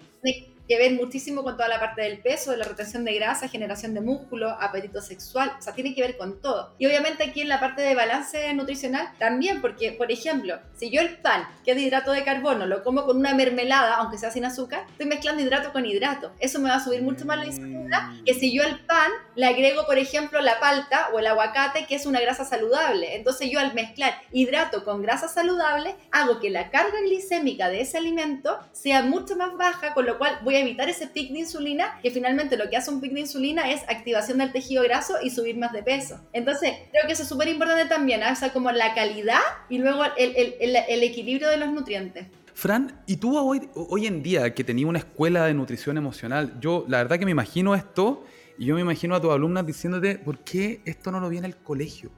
que ver muchísimo con toda la parte del peso, de la retención de grasa, generación de músculo, apetito sexual, o sea, tiene que ver con todo. Y obviamente aquí en la parte de balance nutricional también, porque, por ejemplo, si yo el pan, que es de hidrato de carbono, lo como con una mermelada, aunque sea sin azúcar, estoy mezclando hidrato con hidrato. Eso me va a subir mucho más la insulina que si yo al pan le agrego, por ejemplo, la palta o el aguacate, que es una grasa saludable. Entonces yo al mezclar hidrato con grasa saludable, hago que la carga glicémica de ese alimento sea mucho más baja, con lo cual voy evitar ese pic de insulina, que finalmente lo que hace un pic de insulina es activación del tejido graso y subir más de peso. Entonces, creo que eso es súper importante también, ¿ah? o sea, como la calidad y luego el, el, el, equilibrio de los nutrientes. Fran, ¿y tú hoy, hoy en día que tenías una escuela de nutrición emocional, yo la verdad que me imagino esto y yo me imagino a tus alumnas diciéndote, ¿por qué esto no lo vi en el colegio?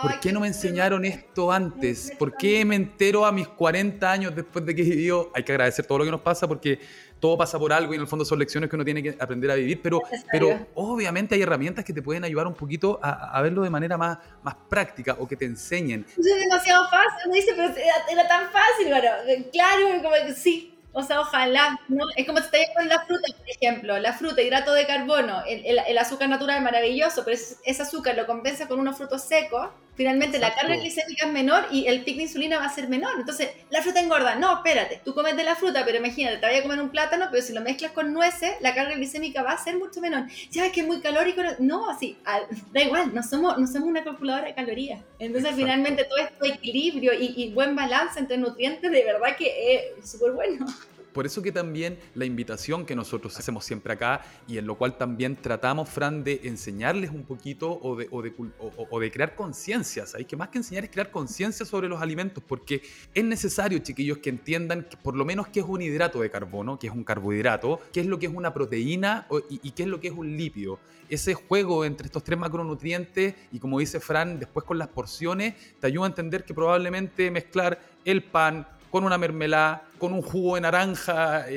¿Por qué no me enseñaron esto antes? ¿Por qué me entero a mis 40 años después de que vivió? Hay que agradecer todo lo que nos pasa porque todo pasa por algo y en el fondo son lecciones que uno tiene que aprender a vivir, pero, pero obviamente hay herramientas que te pueden ayudar un poquito a, verlo de manera más, más práctica o que te enseñen. Es demasiado fácil, uno dice, pero era, tan fácil, bueno, claro, como que sí, o sea, ojalá, ¿no? Es como si te con la fruta, por ejemplo, la fruta, hidrato de carbono, el, el, azúcar natural es maravilloso, pero ese azúcar lo compensa con unos frutos secos, finalmente la carga glicémica es menor y el pic de insulina va a ser menor. Entonces, la fruta engorda. No, espérate, tú comes de la fruta, pero imagínate, te vaya a comer un plátano, pero si lo mezclas con nueces, la carga glicémica va a ser mucho menor. Ya es que es muy calórico. No, así, da igual, no somos, no somos una calculadora de calorías. Entonces, finalmente, todo esto equilibrio y, y buen balance entre nutrientes, de verdad que es súper bueno. Por eso que también la invitación que nosotros hacemos siempre acá y en lo cual también tratamos, Fran, de enseñarles un poquito o de, crear conciencia, ¿sabes? Que más que enseñar es crear conciencia sobre los alimentos, porque es necesario, chiquillos, que entiendan por lo menos qué es un hidrato de carbono, qué es un carbohidrato, qué es lo que es una proteína y, y qué es lo que es un lípido. Ese juego entre estos tres macronutrientes y como dice Fran, después con las porciones, te ayuda a entender que probablemente mezclar el pan, con una mermelada, con un jugo de naranja eh,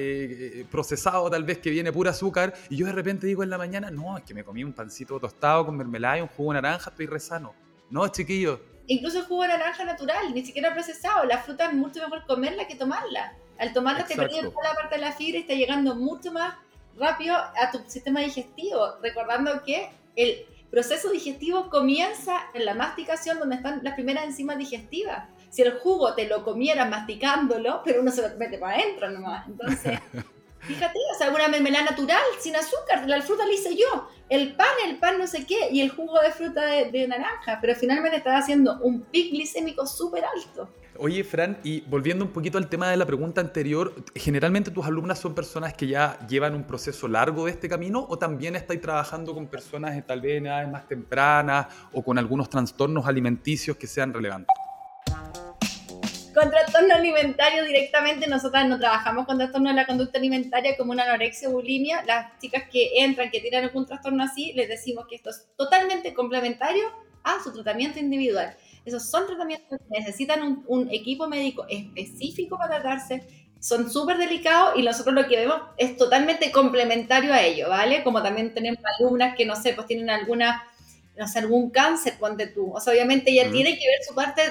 eh, procesado tal vez que viene pura azúcar, y yo de repente digo en la mañana, no, es que me comí un pancito tostado con mermelada y un jugo de naranja, estoy rezano. No, chiquillo. Incluso el jugo de naranja natural, ni siquiera procesado. La fruta es mucho mejor comerla que tomarla. Al tomarla te perdí toda la parte de la fibra y está llegando mucho más rápido a tu sistema digestivo. Recordando que el proceso digestivo comienza en la masticación donde están las primeras enzimas digestivas si el jugo te lo comieras masticándolo, pero uno se lo mete para adentro nomás. Entonces, fíjate, o sea, una mermelada natural, sin azúcar, la fruta la hice yo. El pan, el pan no sé qué, y el jugo de fruta de, naranja, pero finalmente estaba haciendo un pic glicémico súper alto. Oye, Fran, y volviendo un poquito al tema de la pregunta anterior, ¿generalmente tus alumnas son personas que ya llevan un proceso largo de este camino o también estáis trabajando con personas tal vez en edades más tempranas o con algunos trastornos alimenticios que sean relevantes? Con trastorno alimentario directamente, nosotras no trabajamos con trastorno de la conducta alimentaria como una anorexia o bulimia. Las chicas que entran, que tienen algún trastorno así, les decimos que esto es totalmente complementario a su tratamiento individual. Esos son tratamientos que necesitan un, un equipo médico específico para tratarse, son súper delicados y nosotros lo que vemos es totalmente complementario a ello, ¿vale? Como también tenemos alumnas que, no sé, pues tienen alguna, no sé, algún cáncer, ponte tú. O sea, obviamente ella tiene que ver su parte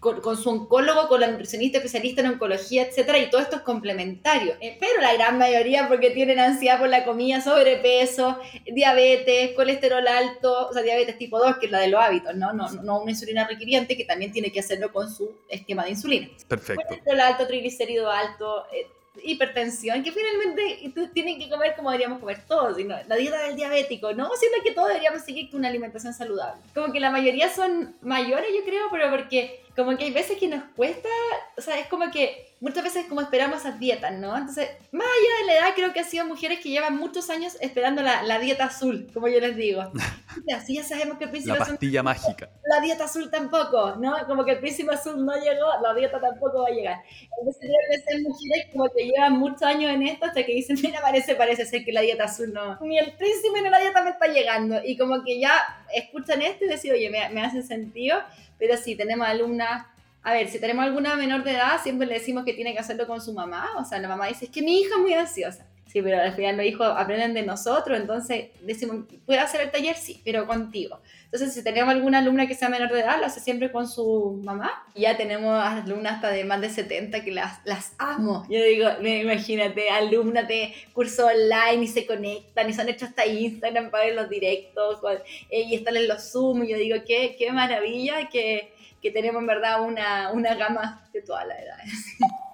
con, su oncólogo, con la nutricionista especialista en oncología, etcétera, y todo esto es complementario. Eh, pero la gran mayoría porque tienen ansiedad por la comida, sobrepeso, diabetes, colesterol alto, o sea, diabetes tipo 2, que es la de los hábitos, ¿no? No, no una insulina requiriente que también tiene que hacerlo con su esquema de insulina. Perfecto. Colesterol alto, triglicérido alto, eh, hipertensión, que finalmente tienen que comer como deberíamos comer todos, sino la dieta del diabético, ¿no? Siendo que todos deberíamos seguir con una alimentación saludable. Como que la mayoría son mayores, yo creo, pero porque como que hay veces que nos cuesta, o sea, es como que muchas veces como esperamos esas dietas, ¿no? Entonces, más allá de la edad, creo que han sido mujeres que llevan muchos años esperando la, la dieta azul, como yo les digo. Así ya sabemos que el príncipe La azul pastilla mágica. la dieta azul tampoco, ¿no? Como que el príncipe azul no llegó, la dieta tampoco va a llegar. Entonces que ser mujeres como que llevan muchos años en esto hasta que dicen, mira, parece, parece ser que la dieta azul no, ni el príncipe ni la dieta me está llegando. Y como que ya escuchan esto y deciden, oye, me, me hace sentido, pero si tenemos alumnas, a ver, si tenemos alguna menor de edad, siempre le decimos que tiene que hacerlo con su mamá, o sea, la mamá dice, es que mi hija es muy ansiosa. Sí, pero al final los hijos aprenden de nosotros, entonces decimos, ¿puede hacer el taller? Sí, pero contigo. Entonces, si tenemos alguna alumna que sea menor de edad, lo hace siempre con su mamá. Y ya tenemos alumnas hasta de más de 70 que las, las amo. Yo digo, imagínate, alumnas de curso online y se conectan y son hechos hasta Instagram para ver los directos con- eh, y están en los Zoom. Y yo digo, qué, qué maravilla que, que tenemos en verdad una, una gama de todas las edades.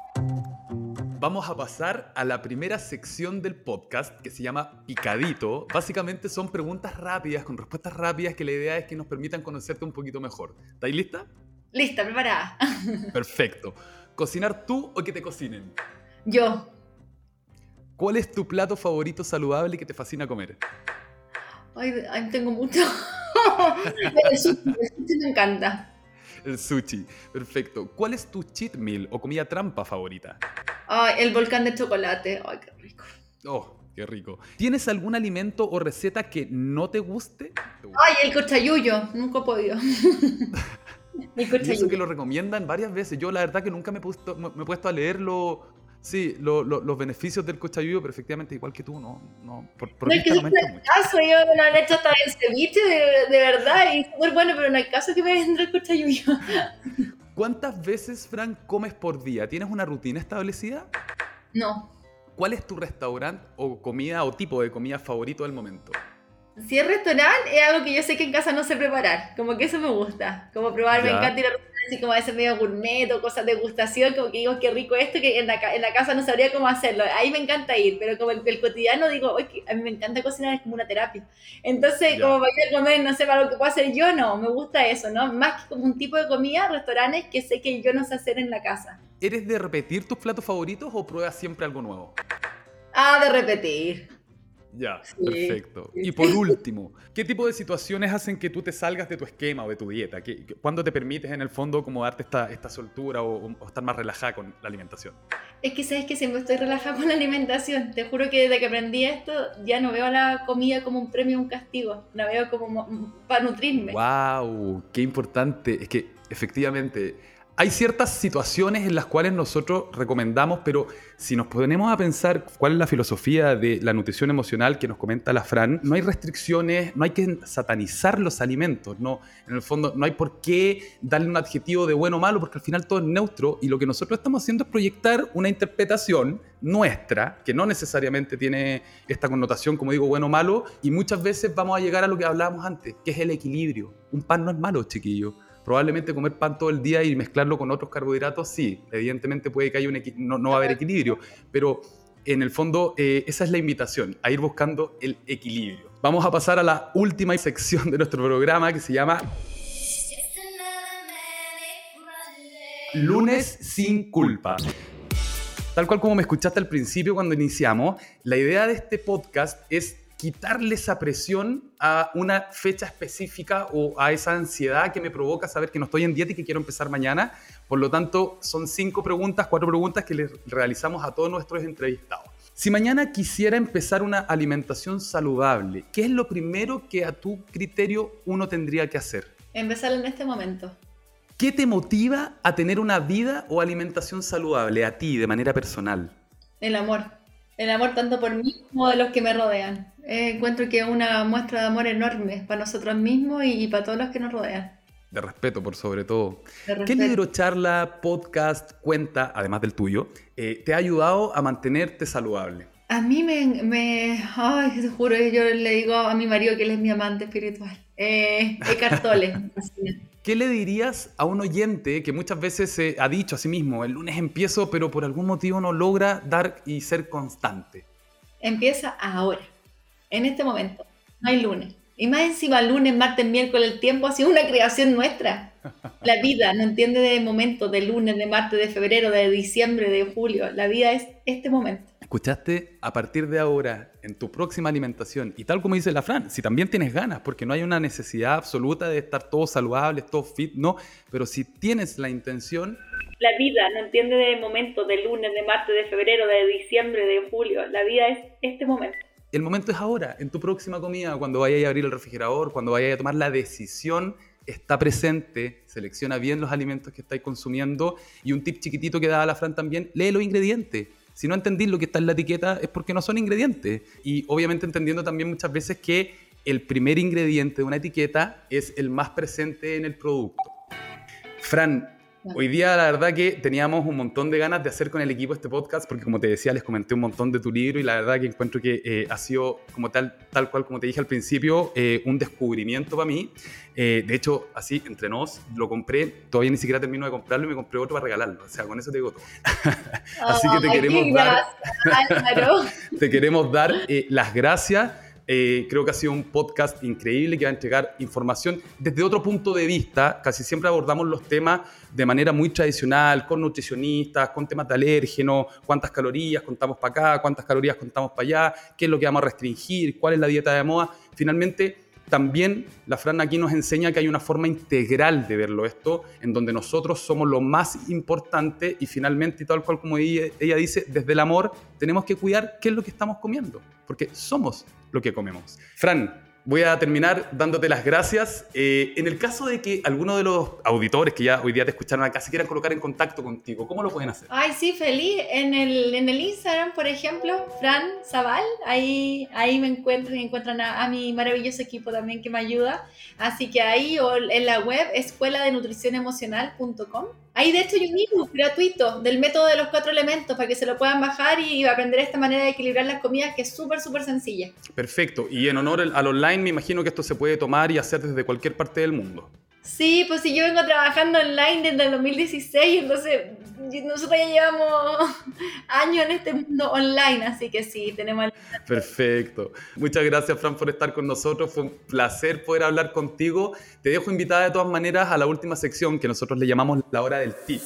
Vamos a pasar a la primera sección del podcast que se llama Picadito. Básicamente son preguntas rápidas, con respuestas rápidas, que la idea es que nos permitan conocerte un poquito mejor. ¿Estáis lista? Lista, preparada. Perfecto. ¿Cocinar tú o que te cocinen? Yo, ¿Cuál es tu plato favorito saludable que te fascina comer? Ay, ay, tengo mucho. el sushi, el sushi me encanta. El sushi. Perfecto. ¿Cuál es tu cheat meal o comida trampa favorita? Ay, el volcán de chocolate. Ay, qué rico. Oh, qué rico. ¿Tienes algún alimento o receta que no te guste? Ay, el cochayuyo. Nunca he podido. el Y eso que cochayuyo. lo recomiendan varias veces. Yo la verdad que nunca me he puesto, me he puesto a leerlo. Sí, lo- lo- los beneficios del cochayuyo, pero efectivamente igual que tú, no, no, por, por No que no mucho. caso, yo me lo han hecho hasta en ceviche, de, de verdad, y súper bueno, pero no hay caso que me venga el cochayuyo. ¿Cuántas veces, Fran, comes por día? ¿Tienes una rutina establecida? No. ¿Cuál es tu restaurante o comida o tipo de comida favorito del momento? Si es restaurante, es algo que yo sé que en casa no sé preparar. Como que eso me gusta. Como probar, me Ya. encanta ir a así como a ese medio gourmet o cosas de gustación, como que digo, qué rico esto, que en la, en la casa no sabría cómo hacerlo. Ahí me encanta ir, pero como el, el cotidiano digo, "Oye, que a mí me encanta cocinar, es como una terapia. Entonces, como para ir a comer, no sé, para lo que puedo hacer yo, no, me gusta eso, ¿no? Más que como un tipo de comida, restaurantes que sé que yo no sé hacer en la casa. ¿Eres de repetir tus platos favoritos o pruebas siempre algo nuevo? Ah, de repetir. Ya, Sí, perfecto. Y por último, ¿qué tipo de situaciones hacen que tú te salgas de tu esquema o de tu dieta? ¿Qué, qué- ¿Cuándo te permites en el fondo como darte esta, esta soltura o, o estar más relajada con la alimentación? Es que sabes que siempre estoy relajada con la alimentación. Te juro que desde que aprendí esto ya no veo la comida como un premio o un castigo. La veo como mo- para nutrirme. ¡Wow! ¡Qué importante! Es que efectivamente hay ciertas situaciones en las cuales nosotros recomendamos, pero si nos ponemos a pensar cuál es la filosofía de la nutrición emocional que nos comenta la Fran, no hay restricciones, no hay que satanizar los alimentos, no, en el fondo no hay por qué darle un adjetivo de bueno o malo, porque al final todo es neutro y lo que nosotros estamos haciendo es proyectar una interpretación nuestra, que no necesariamente tiene esta connotación, como digo, bueno o malo, y muchas veces vamos a llegar a lo que hablábamos antes, que es el equilibrio. Un pan no es malo, chiquillo. Probablemente comer pan todo el día y mezclarlo con otros carbohidratos, sí, evidentemente puede que haya un no, no va a haber equilibrio, pero en el fondo eh, esa es la invitación, a ir buscando el equilibrio. Vamos a pasar a la última sección de nuestro programa que se llama Lunes sin culpa. Tal cual como me escuchaste al principio cuando iniciamos, la idea de este podcast es quitarle esa presión a una fecha específica o a esa ansiedad que me provoca saber que no estoy en dieta y que quiero empezar mañana. Por lo tanto, son cinco preguntas, cuatro preguntas que les realizamos a todos nuestros entrevistados. Si mañana quisiera empezar una alimentación saludable, ¿qué es lo primero que a tu criterio uno tendría que hacer? Empezar en este momento. ¿Qué te motiva a tener una vida o alimentación saludable a ti de manera personal? El amor. El amor tanto por mí como de los que me rodean. Eh, encuentro que es una muestra de amor enorme para nosotros mismos y, y para todos los que nos rodean. De respeto, por sobre todo. ¿Qué libro, charla, podcast, cuenta, además del tuyo, eh, te ha ayudado a mantenerte saludable? A mí me, me ay, te juro, yo le digo a mi marido que él es mi amante espiritual. Eh. ¿Qué le dirías a un oyente que muchas veces se ha dicho a sí mismo, el lunes empiezo, pero por algún motivo no logra dar y ser constante? Empieza ahora, en este momento. No hay lunes. Y más encima, lunes, martes, miércoles, el tiempo ha sido una creación nuestra. La vida no entiende de momento, de lunes, de martes, de febrero, de diciembre, de julio. La vida es este momento. Escuchaste, a partir de ahora, en tu próxima alimentación, y tal como dice la Fran, si también tienes ganas, porque no hay una necesidad absoluta de estar todos saludables, todos fit, no, pero si tienes la intención... La vida no entiende de momento, de lunes, de martes, de febrero, de diciembre, de julio. La vida es este momento. El momento es ahora, en tu próxima comida, cuando vayas a abrir el refrigerador, cuando vayas a tomar la decisión está presente, selecciona bien los alimentos que estáis consumiendo y un tip chiquitito que da la Fran también, lee los ingredientes. Si no entendís lo que está en la etiqueta es porque no son ingredientes. Y obviamente entendiendo también muchas veces que el primer ingrediente de una etiqueta es el más presente en el producto. Fran, Hoy día la verdad que teníamos un montón de ganas de hacer con el equipo este podcast porque como te decía les comenté un montón de tu libro y la verdad que encuentro que eh, ha sido como tal, tal cual como te dije al principio, eh, un descubrimiento para mí. Eh, de hecho, así, entre nos, lo compré, todavía ni siquiera termino de comprarlo y me compré otro para regalarlo. O sea, con eso te digo todo. así que te queremos dar, te queremos dar las gracias eh, creo que ha sido un podcast increíble que va a entregar información desde otro punto de vista. Casi siempre abordamos los temas de manera muy tradicional, con nutricionistas, con temas de alérgenos, cuántas calorías contamos para acá, cuántas calorías contamos para allá, qué es lo que vamos a restringir, cuál es la dieta de moda. Finalmente, también la Fran aquí nos enseña que hay una forma integral de verlo esto, en donde nosotros somos lo más importante y finalmente, tal cual como ella, dice, desde el amor tenemos que cuidar qué es lo que estamos comiendo, porque somos lo que comemos. Fran, voy a terminar dándote las gracias. Eh, en el caso de que alguno de los auditores que ya hoy día te escucharon acá se quieran colocar en contacto contigo, ¿cómo lo pueden hacer? Ay, sí, feliz. En el, en el Instagram, por ejemplo, Fran Zaval, ahí, ahí me encuentran y encuentran a, mi maravilloso equipo también que me ayuda. Así que ahí o en la web escuela de emocional.com. Ahí de hecho hay un ebook gratuito del método de los cuatro elementos para que se lo puedan bajar y aprender esta manera de equilibrar las comidas que es súper, súper sencilla. Perfecto. Y en honor al online me imagino que esto se puede tomar y hacer desde cualquier parte del mundo. Sí, pues si yo vengo trabajando online desde el 2016, entonces nosotros ya llevamos años en este mundo online, así que sí, tenemos... Perfecto. Muchas gracias, Fran, por estar con nosotros. Fue un placer poder hablar contigo. Te dejo invitada de todas maneras a la última sección que nosotros le llamamos la hora del tip.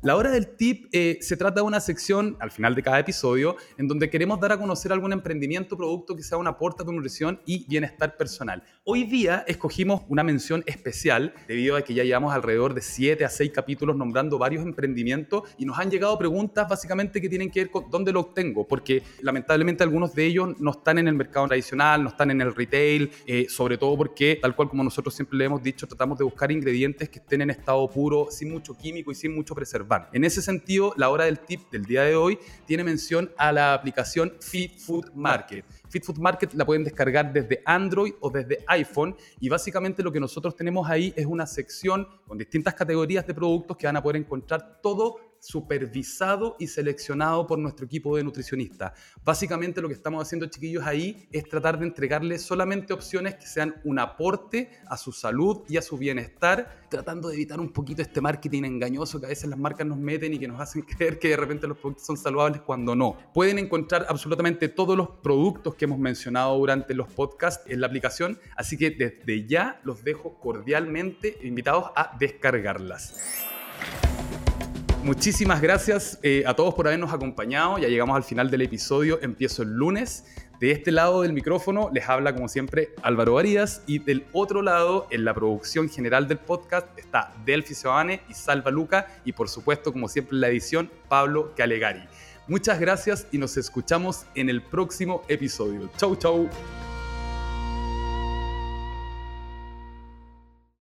La hora del tip eh, se trata de una sección al final de cada episodio en donde queremos dar a conocer algún emprendimiento producto que sea un aporte a tu nutrición y bienestar personal. Hoy día escogimos una mención especial debido a que ya llevamos alrededor de 7 a 6 capítulos nombrando varios emprendimientos y nos han llegado preguntas básicamente que tienen que ver con dónde lo obtengo, porque lamentablemente algunos de ellos no están en el mercado tradicional, no están en el retail, eh, sobre todo porque tal cual como nosotros siempre le hemos dicho, tratamos de buscar ingredientes que estén en estado puro, sin mucho químico y sin mucho preservativo en ese sentido, la hora del tip del día de hoy tiene mención a la aplicación Fit Food Market. Fit Food Market la pueden descargar desde Android o desde iPhone y básicamente lo que nosotros tenemos ahí es una sección con distintas categorías de productos que van a poder encontrar todo supervisado y seleccionado por nuestro equipo de nutricionistas. Básicamente lo que estamos haciendo, chiquillos, ahí es tratar de entregarles solamente opciones que sean un aporte a su salud y a su bienestar, tratando de evitar un poquito este marketing engañoso que a veces las marcas nos meten y que nos hacen creer que de repente los productos son saludables cuando no. Pueden encontrar absolutamente todos los productos que hemos mencionado durante los podcasts en la aplicación, así que desde ya los dejo cordialmente invitados a descargarlas. Muchísimas gracias eh, a todos por habernos acompañado. Ya llegamos al final del episodio. Empiezo el lunes. De este lado del micrófono les habla como siempre Álvaro Arias y del otro lado en la producción general del podcast está Delphi Sebane y Salva Luca y por supuesto como siempre en la edición Pablo Calegari. Muchas gracias y nos escuchamos en el próximo episodio. Chau chau.